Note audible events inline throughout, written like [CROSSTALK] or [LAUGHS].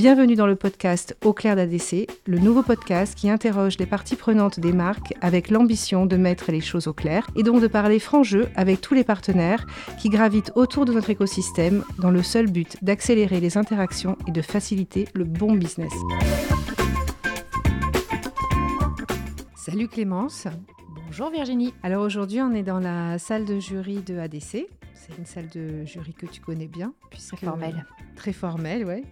Bienvenue dans le podcast Au clair d'ADC, le nouveau podcast qui interroge les parties prenantes des marques avec l'ambition de mettre les choses au clair et donc de parler franc jeu avec tous les partenaires qui gravitent autour de notre écosystème dans le seul but d'accélérer les interactions et de faciliter le bon business. Salut Clémence. Bonjour Virginie. Alors aujourd'hui, on est dans la salle de jury de ADC. C'est une salle de jury que tu connais bien. Puisque, très formelle. Très formelle, oui.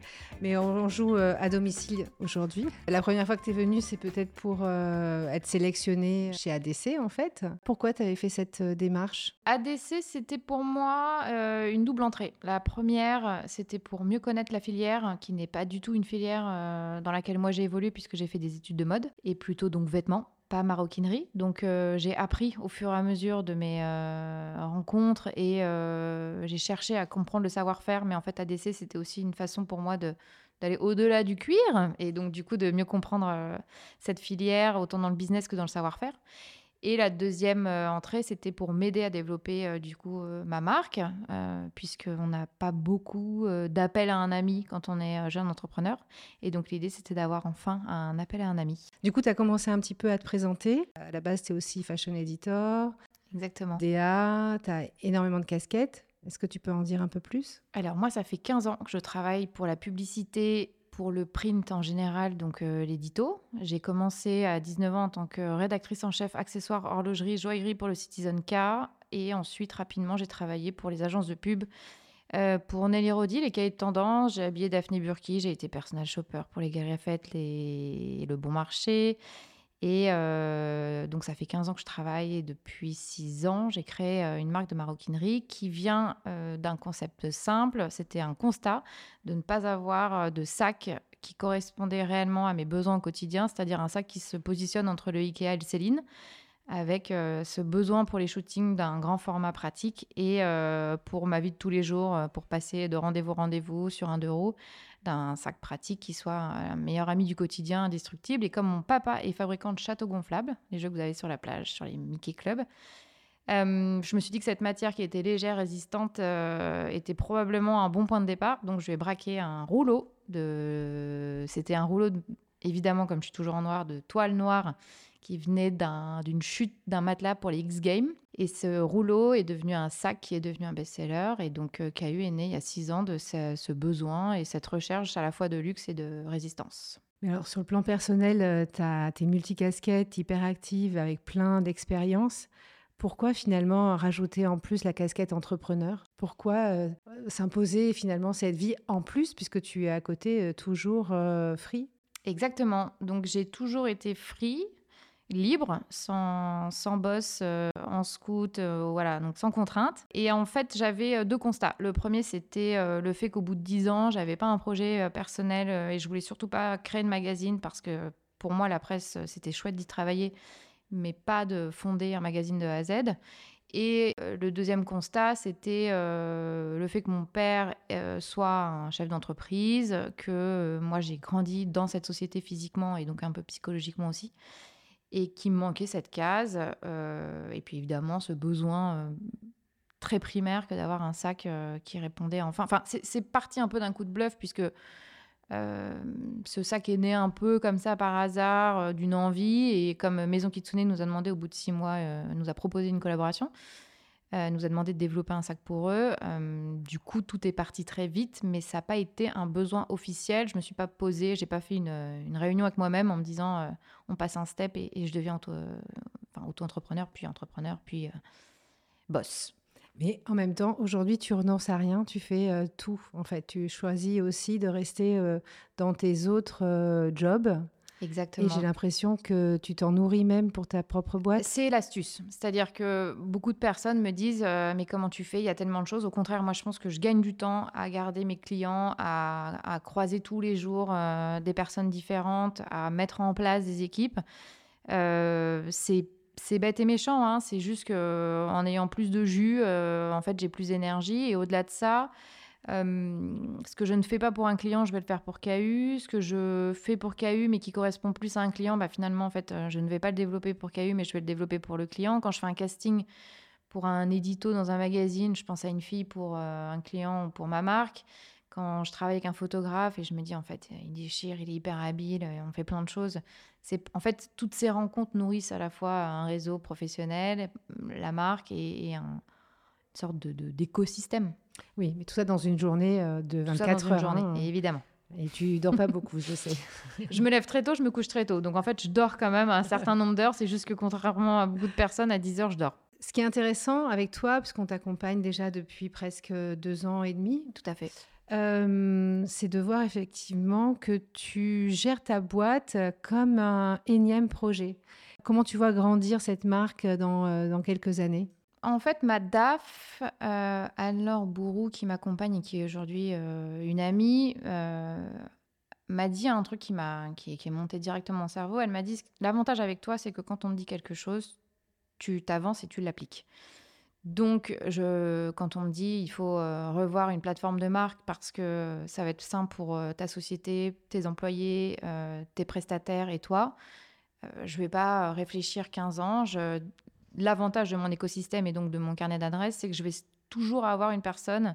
Mais on, joue euh, à domicile aujourd'hui. La première fois que tu es venue, c'est peut-être pour euh, être sélectionnée chez ADC, en fait. Pourquoi tu avais fait cette euh, démarche? ADC, c'était pour moi une double entrée. La première, c'était pour mieux connaître la filière, qui n'est pas du tout une filière dans laquelle moi j'ai évolué, puisque j'ai fait des études de mode, et plutôt donc vêtements pas maroquinerie. Donc euh, j'ai appris au fur et à mesure de mes euh, rencontres et euh, j'ai cherché à comprendre le savoir-faire. Mais en fait, ADC, c'était aussi une façon pour moi de d'aller au-delà du cuir et donc du coup de mieux comprendre cette filière autant dans le business que dans le savoir-faire. Et la deuxième euh, entrée, c'était pour m'aider à développer euh, du coup euh, ma marque, puisqu'on n'a pas beaucoup d'appels à un ami quand on est jeune entrepreneur. Et donc l'idée, c'était d'avoir enfin un appel à un ami. Du coup, tu as commencé un petit peu à te présenter. À la base, tu es aussi fashion editor. Exactement. DA, tu as énormément de casquettes. Est-ce que tu peux en dire un peu plus? Alors moi, ça fait 15 ans que je travaille pour la publicité pour le print en général, donc euh, l'édito. J'ai commencé à 19 ans en tant que rédactrice en chef accessoires, horlogerie, joaillerie pour le Citizen K. Et ensuite, rapidement, j'ai travaillé pour les agences de pub. Euh, pour Nelly Rodi, les cahiers de tendance, j'ai habillé Daphné Burki, j'ai été personal shopper pour les Galeries Fêtes les... Le Bon Marché. Et euh, donc, ça fait 15 ans que je travaille et depuis 6 ans, j'ai créé euh, une marque de maroquinerie qui vient euh, d'un concept simple. C'était un constat de ne pas avoir de sac qui correspondait réellement à mes besoins au quotidien, c'est-à-dire un sac qui se positionne entre le Ikea et le Céline, avec ce besoin pour les shootings d'un grand format pratique et pour ma vie de tous les jours, pour passer de rendez-vous rendez-vous sur un euro d'un sac pratique qui soit un meilleur ami du quotidien, indestructible. Et comme mon papa est fabricant de châteaux gonflables, les jeux que vous avez sur la plage, sur les Mickey Club, euh, je me suis dit que cette matière qui était légère, résistante, euh, était probablement un bon point de départ. Donc, je vais braquer un rouleau. C'était un rouleau, évidemment, comme je suis toujours en noir, de toile noire qui venait d'une chute d'un matelas pour les X Games. Et ce rouleau est devenu un sac qui est devenu un best-seller. Et donc, euh, KU est né il y a six ans de ce, besoin et cette recherche à la fois de luxe et de résistance. Mais alors, sur le plan personnel, euh, tu as tes multicasquettes hyperactives avec plein d'expériences. Pourquoi finalement rajouter en plus la casquette entrepreneur? Pourquoi euh, s'imposer finalement cette vie en plus puisque tu es à côté toujours free? Exactement. Donc j'ai toujours été free libre, sans, boss, euh, en scout, euh, voilà, donc sans contrainte. Et en fait, j'avais euh, deux constats. Le premier, c'était le fait qu'au bout de dix ans, j'avais pas un projet personnel et je voulais surtout pas créer de magazine parce que pour moi, la presse, c'était chouette d'y travailler, mais pas de fonder un magazine de A à Z. Et le deuxième constat, c'était le fait que mon père soit un chef d'entreprise, que moi j'ai grandi dans cette société physiquement et donc un peu psychologiquement aussi, et qui manquait cette case. Euh, et puis évidemment, ce besoin euh, très primaire que d'avoir un sac euh, qui répondait enfin. Enfin, c'est parti un peu d'un coup de bluff, puisque ce sac est né un peu comme ça par hasard, d'une envie. Et comme Maison Kitsune nous a demandé au bout de six mois, nous a proposé une collaboration. Euh, nous a demandé de développer un sac pour eux. Euh, du coup, tout est parti très vite, mais ça n'a pas été un besoin officiel. Je ne me suis pas posée, j'ai pas fait une, réunion avec moi-même en me disant euh, on passe un step et, je deviens auto, auto-entrepreneur, puis entrepreneur, puis boss. Mais en même temps, aujourd'hui, tu renonces à rien, tu fais tout. En fait, tu choisis aussi de rester dans tes autres jobs Exactement. Et j'ai l'impression que tu t'en nourris même pour ta propre boîte. C'est l'astuce. C'est-à-dire que beaucoup de personnes me disent euh, Mais comment tu fais? Il y a tellement de choses. Au contraire, moi, je pense que je gagne du temps à garder mes clients, à, croiser tous les jours euh, des personnes différentes, à mettre en place des équipes. Euh, c'est bête et méchant, hein. c'est juste qu'en ayant plus de jus, en fait, j'ai plus d'énergie. Et au-delà de ça, ce que je ne fais pas pour un client, je vais le faire pour KU. Ce que je fais pour KU, mais qui correspond plus à un client, bah, finalement, en fait, euh, je ne vais pas le développer pour KU, mais je vais le développer pour le client. Quand je fais un casting pour un édito dans un magazine, je pense à une fille pour euh, un client ou pour ma marque. quand je travaille avec un photographe et je me dis en fait il déchire, il est hyper habile, on fait plein de choses. En fait toutes ces rencontres nourrissent à la fois un réseau professionnel, la marque et, un, une sorte d'écosystème. Oui, mais tout ça dans une journée euh, de 24 heures. Une journée, hein. évidemment. Et tu dors pas beaucoup, je sais. [LAUGHS] je me lève très tôt, je me couche très tôt. Donc en fait, je dors quand même un certain nombre d'heures. C'est juste que contrairement à beaucoup de personnes, à 10 heures, je dors. Ce qui est intéressant avec toi, puisqu'on t'accompagne déjà depuis presque deux ans et demi. Tout à fait. Euh, c'est de voir effectivement que tu gères ta boîte comme un énième projet. Comment tu vois grandir cette marque dans, euh, dans quelques années? En fait, ma DAF, euh, Anne-Laure Bourou, qui m'accompagne et qui est aujourd'hui euh, une amie, euh, m'a dit un truc qui, m'a, qui, est monté directement au cerveau. Elle m'a dit L'avantage avec toi, c'est que quand on te dit quelque chose, tu t'avances et tu l'appliques. Donc, quand on me dit il faut revoir une plateforme de marque parce que ça va être simple pour ta société, tes employés, tes prestataires et toi, je ne vais pas réfléchir 15 ans. L'avantage de mon écosystème et donc de mon carnet d'adresses, c'est que je vais toujours avoir une personne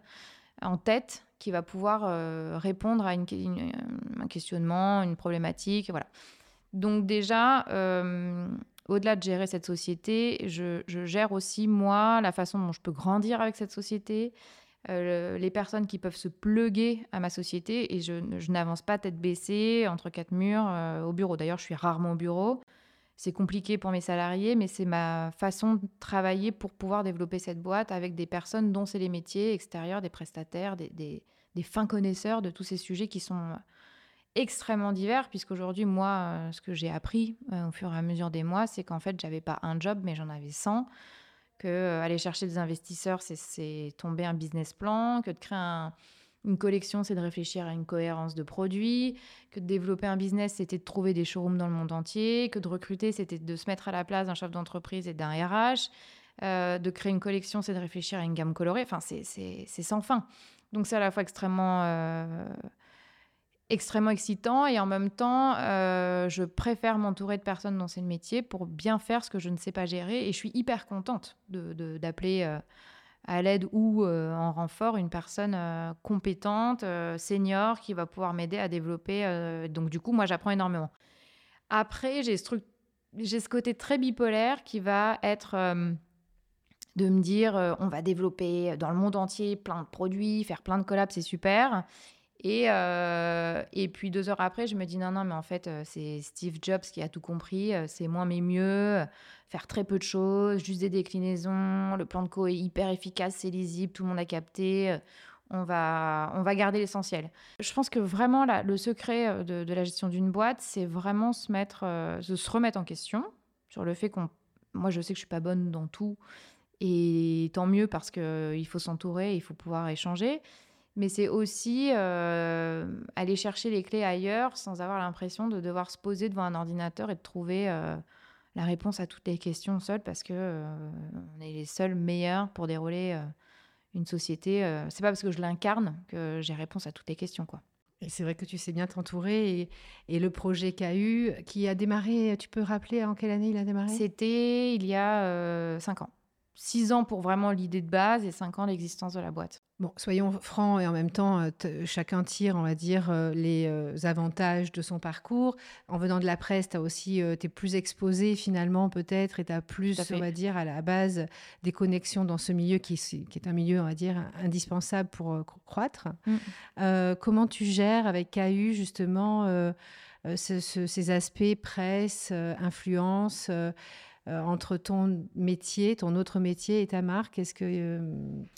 en tête qui va pouvoir euh, répondre à une, un questionnement, une problématique. Voilà. Donc déjà, euh, au-delà de gérer cette société, je, gère aussi, moi, la façon dont je peux grandir avec cette société, euh, les personnes qui peuvent se pluguer à ma société, et je n'avance pas tête baissée entre quatre murs au bureau. D'ailleurs, je suis rarement au bureau c'est compliqué pour mes salariés, mais c'est ma façon de travailler pour pouvoir développer cette boîte avec des personnes dont c'est les métiers extérieurs, des prestataires, des, fins connaisseurs de tous ces sujets qui sont extrêmement divers, puisqu'aujourd'hui, moi, euh, ce que j'ai appris euh, au fur et à mesure des mois, c'est qu'en fait, j'avais pas un job, mais j'en avais 100, que euh, aller chercher des investisseurs, c'est tomber un business plan, que de créer un une collection, c'est de réfléchir à une cohérence de produits, que de développer un business, c'était de trouver des showrooms dans le monde entier, que de recruter, c'était de se mettre à la place d'un chef d'entreprise et d'un RH, euh, de créer une collection, c'est de réfléchir à une gamme colorée, enfin, c'est sans fin. Donc c'est à la fois extrêmement, euh, extrêmement excitant et en même temps, euh, je préfère m'entourer de personnes dont c'est le métier pour bien faire ce que je ne sais pas gérer et je suis hyper contente d'appeler... De, à l'aide ou euh, en renfort une personne euh, compétente, euh, senior, qui va pouvoir m'aider à développer. donc du coup, moi, j'apprends énormément. Après, j'ai ce côté très bipolaire qui va être de me dire, on va développer dans le monde entier plein de produits, faire plein de collabs, c'est super. Et, et puis deux heures après, je me dis non, non, mais en fait, c'est Steve Jobs qui a tout compris, c'est moins mais mieux faire très peu de choses, juste des déclinaisons, le plan de co est hyper efficace, c'est lisible, tout le monde a capté, euh, on va, on va garder l'essentiel. Je pense que vraiment le secret euh, de, la gestion d'une boîte, c'est vraiment se, mettre, euh, se remettre en question sur le fait qu'on... Moi, je sais que je suis pas bonne dans tout, et tant mieux parce qu'il faut s'entourer, il faut pouvoir échanger. Mais c'est aussi aller chercher les clés ailleurs sans avoir l'impression de devoir se poser devant un ordinateur et de trouver la réponse à toutes les questions seul parce que euh, on est les seuls meilleurs pour dérouler euh, une société. Euh, c'est pas parce que je l'incarne que j'ai réponse à toutes les questions, quoi. Et c'est vrai que tu sais bien t'entourer. Et, et, le projet KU, qui a démarré, tu peux rappeler en quelle année il a démarré? C'était il y a cinq ans. Six ans pour vraiment l'idée de base et cinq ans l'existence de la boîte. Bon, soyons francs et en même temps, euh, chacun tire, on va dire, euh, les euh, avantages de son parcours. En venant de la presse, tu aussi, es plus exposé finalement peut-être et tu as plus, on va dire, à la base des connexions dans ce milieu qui, qui est un milieu, on va dire, indispensable pour croître. Mm. comment tu gères avec KU justement ces aspects presse, influence euh, entre ton métier, ton autre métier et ta marque Est-ce que euh,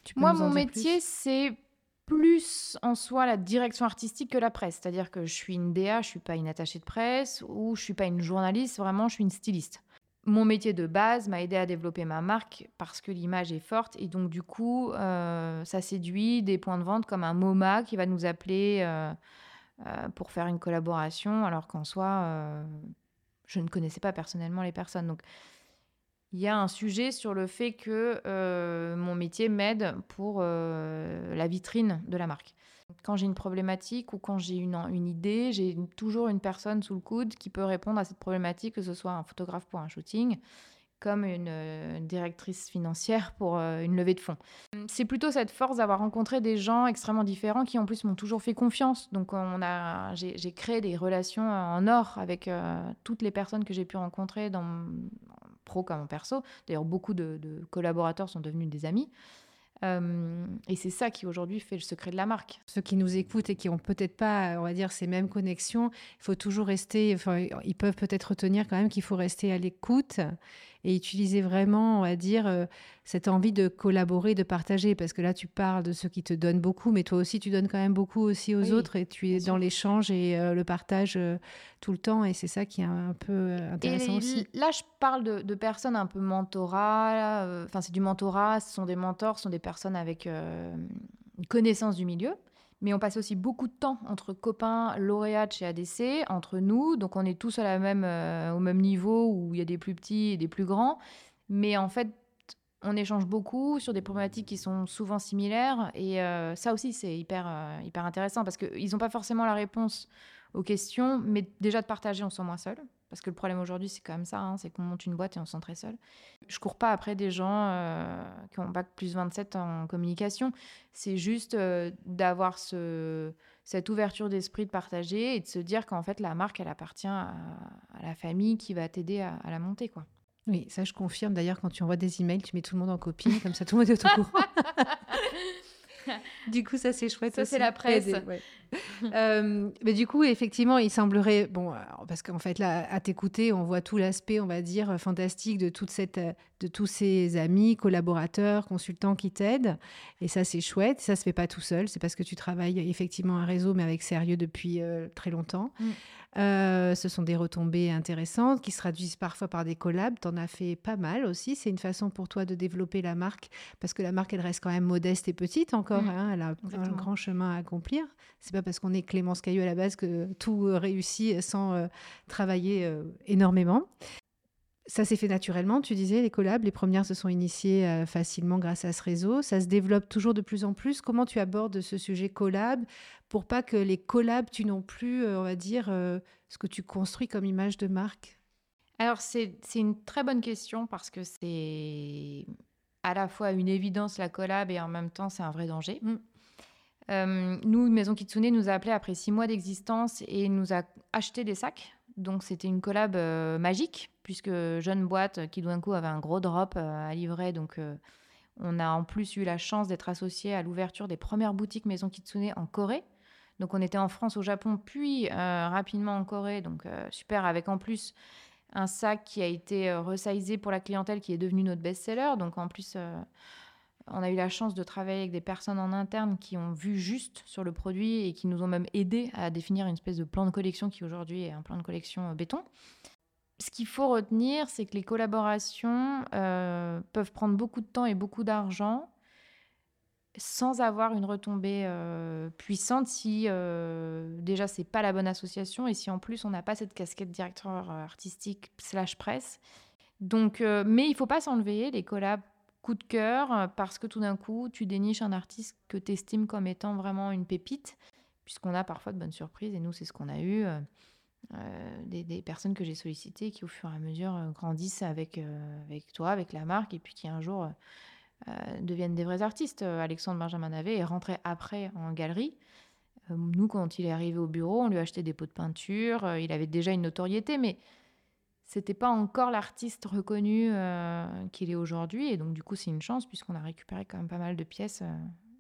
tu peux Moi, nous en mon métier, c'est plus en soi la direction artistique que la presse. C'est-à-dire que je suis une DA, je suis pas une attachée de presse ou je suis pas une journaliste, vraiment, je suis une styliste. Mon métier de base m'a aidé à développer ma marque parce que l'image est forte et donc du coup, euh, ça séduit des points de vente comme un MoMA qui va nous appeler pour faire une collaboration alors qu'en soi, je ne connaissais pas personnellement les personnes. Donc il y a un sujet sur le fait que euh, mon métier m'aide pour euh, la vitrine de la marque. Quand j'ai une problématique ou quand j'ai une, idée, j'ai toujours une personne sous le coude qui peut répondre à cette problématique, que ce soit un photographe pour un shooting, comme une, euh, directrice financière pour une levée de fonds. C'est plutôt cette force d'avoir rencontré des gens extrêmement différents qui en plus m'ont toujours fait confiance. Donc j'ai créé des relations en or avec toutes les personnes que j'ai pu rencontrer dans pro comme en perso. D'ailleurs beaucoup de, collaborateurs sont devenus des amis. et c'est ça qui aujourd'hui fait le secret de la marque. Ceux qui nous écoutent et qui ont peut-être pas, on va dire, ces mêmes connexions, il faut toujours rester. Enfin, ils peuvent peut-être retenir quand même qu'il faut rester à l'écoute et utiliser vraiment, on va dire, euh, cette envie de collaborer, de partager. Parce que là, tu parles de ceux qui te donnent beaucoup, mais toi aussi, tu donnes quand même beaucoup aussi aux autres et tu es dans l'échange et euh, le partage euh, tout le temps. Et c'est ça qui est un peu intéressant aussi. Là, je parle de, personnes un peu mentorat. Enfin, c'est du mentorat, ce sont des mentors, ce sont des personnes avec une connaissance du milieu. Mais on passe aussi beaucoup de temps entre copains lauréats chez ADC, entre nous. Donc on est tous à même, euh, au même niveau où il y a des plus petits et des plus grands. Mais en fait, on échange beaucoup sur des problématiques qui sont souvent similaires. Et euh, ça aussi, c'est hyper, euh, hyper intéressant parce qu'ils n'ont pas forcément la réponse aux questions, mais déjà de partager, on se sent moins seul. Parce que le problème aujourd'hui, c'est quand même ça, hein, c'est qu'on monte une boîte et on se sent très seul. Je cours pas après des gens euh, qui ont bac plus 27 en communication. C'est juste euh, d'avoir ce, cette ouverture d'esprit de partager et de se dire qu'en fait, la marque, elle appartient à, la famille qui va t'aider à, à, la monter. quoi. Oui, ça je confirme. D'ailleurs, quand tu envoies des emails, tu mets tout le monde en copie, comme ça tout le monde est au courant. [LAUGHS] [LAUGHS] du coup, ça c'est chouette. Ça c'est la presse. [LAUGHS] Euh, mais du coup, effectivement, il semblerait, bon, parce qu'en fait là, à t'écouter, on voit tout l'aspect, on va dire, fantastique de toute cette, de tous ces amis, collaborateurs, consultants qui t'aident. Et ça c'est chouette. Ça se fait pas tout seul. C'est parce que tu travailles effectivement un réseau, mais avec sérieux depuis euh, très longtemps. Mm. Euh, ce sont des retombées intéressantes qui se traduisent parfois par des collabs. Tu en as fait pas mal aussi. C'est une façon pour toi de développer la marque parce que la marque, elle reste quand même modeste et petite encore. Mm. Hein. elle a un grand chemin à accomplir. C'est pas parce qu'on est Clémence Caillou à la base que tout réussit sans euh, travailler euh, énormément. Ça s'est fait naturellement, tu disais, les collabs, les premières se sont initiées euh, facilement grâce à ce réseau. Ça se développe toujours de plus en plus. Comment tu abordes ce sujet collab pour pas que les collabs tu non plus, euh, on va dire, euh, ce que tu construis comme image de marque? Alors, c'est une très bonne question parce que c'est à la fois une évidence la collab et en même temps c'est un vrai danger. Mm. nous, Maison Kitsune nous a appelé après six mois d'existence et nous a acheté des sacs donc c'était une collab euh, magique, puisque jeune boîte qui d'un coup avait un gros drop euh, à livrer. Donc euh, on a en plus eu la chance d'être associé à l'ouverture des premières boutiques Maison Kitsune en Corée. Donc on était en France, au Japon, puis rapidement en Corée. Donc super, avec en plus un sac qui a été resizé pour la clientèle qui est devenu notre best-seller. Donc en plus on a eu la chance de travailler avec des personnes en interne qui ont vu juste sur le produit et qui nous ont même aidé à définir une espèce de plan de collection qui aujourd'hui est un plan de collection euh, béton. Ce qu'il faut retenir, c'est que les collaborations euh, peuvent prendre beaucoup de temps et beaucoup d'argent sans avoir une retombée euh, puissante si déjà c'est pas la bonne association et si en plus on n'a pas cette casquette directeur artistique slash presse. Donc, mais il faut pas s'enlever, les collabs coup de cœur euh, parce que tout d'un coup, tu déniches un artiste que tu estimes comme étant vraiment une pépite, puisqu'on a parfois de bonnes surprises, et nous, c'est ce qu'on a eu. Euh, euh, des, personnes que j'ai sollicitées qui, au fur et à mesure, grandissent avec, avec toi, avec la marque, et puis qui un jour deviennent des vrais artistes. Alexandre Benjamin Navet est rentré après en galerie. nous, quand il est arrivé au bureau, on lui a acheté des pots de peinture. il avait déjà une notoriété, mais c'était pas encore l'artiste reconnu euh, qu'il est aujourd'hui. Et donc, du coup, c'est une chance puisqu'on a récupéré quand même pas mal de pièces. Euh,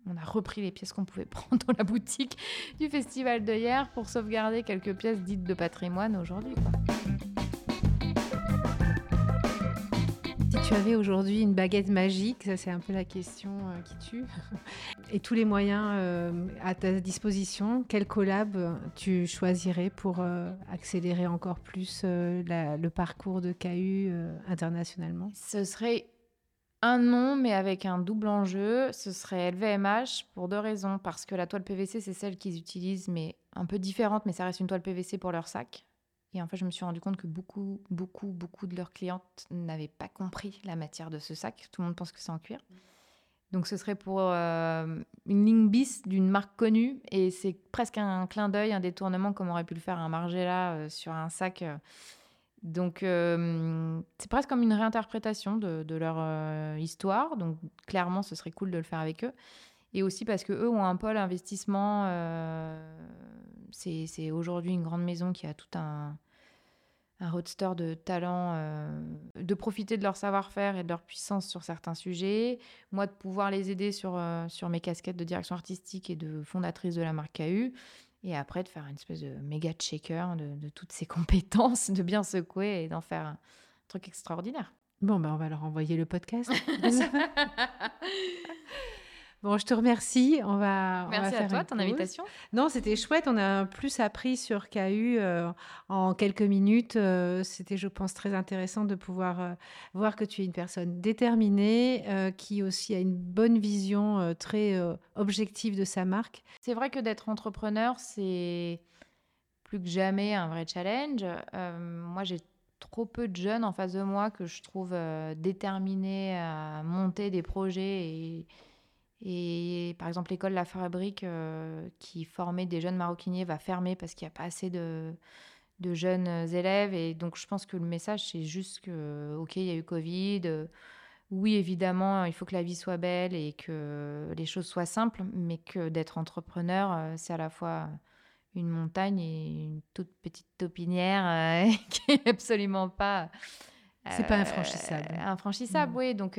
on a repris les pièces qu'on pouvait [LAUGHS] prendre dans la boutique du festival de hier pour sauvegarder quelques pièces dites de patrimoine aujourd'hui tu avais aujourd'hui une baguette magique, ça c'est un peu la question euh, qui tue, [LAUGHS] et tous les moyens euh, à ta disposition, quel collab tu choisirais pour euh, accélérer encore plus le parcours de KU internationalement? Ce serait un nom, mais avec un double enjeu. Ce serait LVMH pour deux raisons. Parce que la toile PVC, c'est celle qu'ils utilisent, mais un peu différente, mais ça reste une toile PVC pour leur sac. Et en fait, je me suis rendu compte que beaucoup, beaucoup, beaucoup de leurs clientes n'avaient pas compris la matière de ce sac. Tout le monde pense que c'est en cuir. Donc ce serait pour euh, une ligne bis d'une marque connue et c'est presque un clin d'œil, un détournement comme aurait pu le faire un Margiela euh, sur un sac euh, Donc, c'est presque comme une réinterprétation de, leur histoire. Donc, clairement, ce serait cool de le faire avec eux. Et aussi parce qu'eux ont un pôle investissement. c'est aujourd'hui une grande maison qui a tout un, roadster de talent, euh, de profiter de leur savoir-faire et de leur puissance sur certains sujets. Moi, de pouvoir les aider sur, euh, sur mes casquettes de direction artistique et de fondatrice de la marque KU. Et après, de faire une espèce de méga checker de, de toutes ces [LAUGHS] compétences, de bien secouer et d'en faire un truc extraordinaire. Bon, ben on va leur envoyer le podcast. [LAUGHS] [LAUGHS] Bon, je te remercie. On va, Merci à toi, ton invitation. Non, c'était chouette. On a plus appris sur KU euh, en quelques minutes. Euh, c'était, je pense, très intéressant de pouvoir euh, voir que tu es une personne déterminée, qui aussi a une bonne vision très objective de sa marque. C'est vrai que d'être entrepreneur, c'est plus que jamais un vrai challenge. moi, j'ai trop peu de jeunes en face de moi que je trouve déterminés à monter des projets et et par exemple, l'école La Fabrique, euh, qui formait des jeunes maroquiniers, va fermer parce qu'il n'y a pas assez de, de, jeunes élèves. Et donc, je pense que le message, c'est juste que, OK, il y a eu Covid. oui, évidemment, il faut que la vie soit belle et que les choses soient simples, mais que d'être entrepreneur, euh, c'est à la fois une montagne et une toute petite topinière euh, [LAUGHS] qui est absolument pas. c'est pas infranchissable. Infranchissable, oui. Donc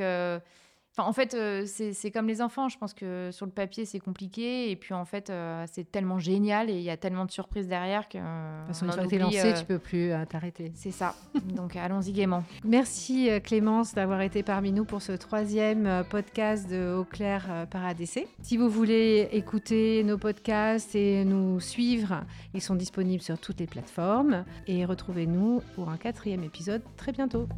en fait, euh, c'est comme les enfants. Je pense que sur le papier, c'est compliqué. Et puis, en fait, euh, c'est tellement génial et il y a tellement de surprises derrière que. de toute façon, une lancé, tu peux plus euh, t'arrêter. C'est ça. Donc, allons-y gaiement. [LAUGHS] Merci, Clémence, d'avoir été parmi nous pour ce troisième podcast de Au Clair par ADC. Si vous voulez écouter nos podcasts et nous suivre, ils sont disponibles sur toutes les plateformes. Et retrouvez-nous pour un quatrième épisode très bientôt.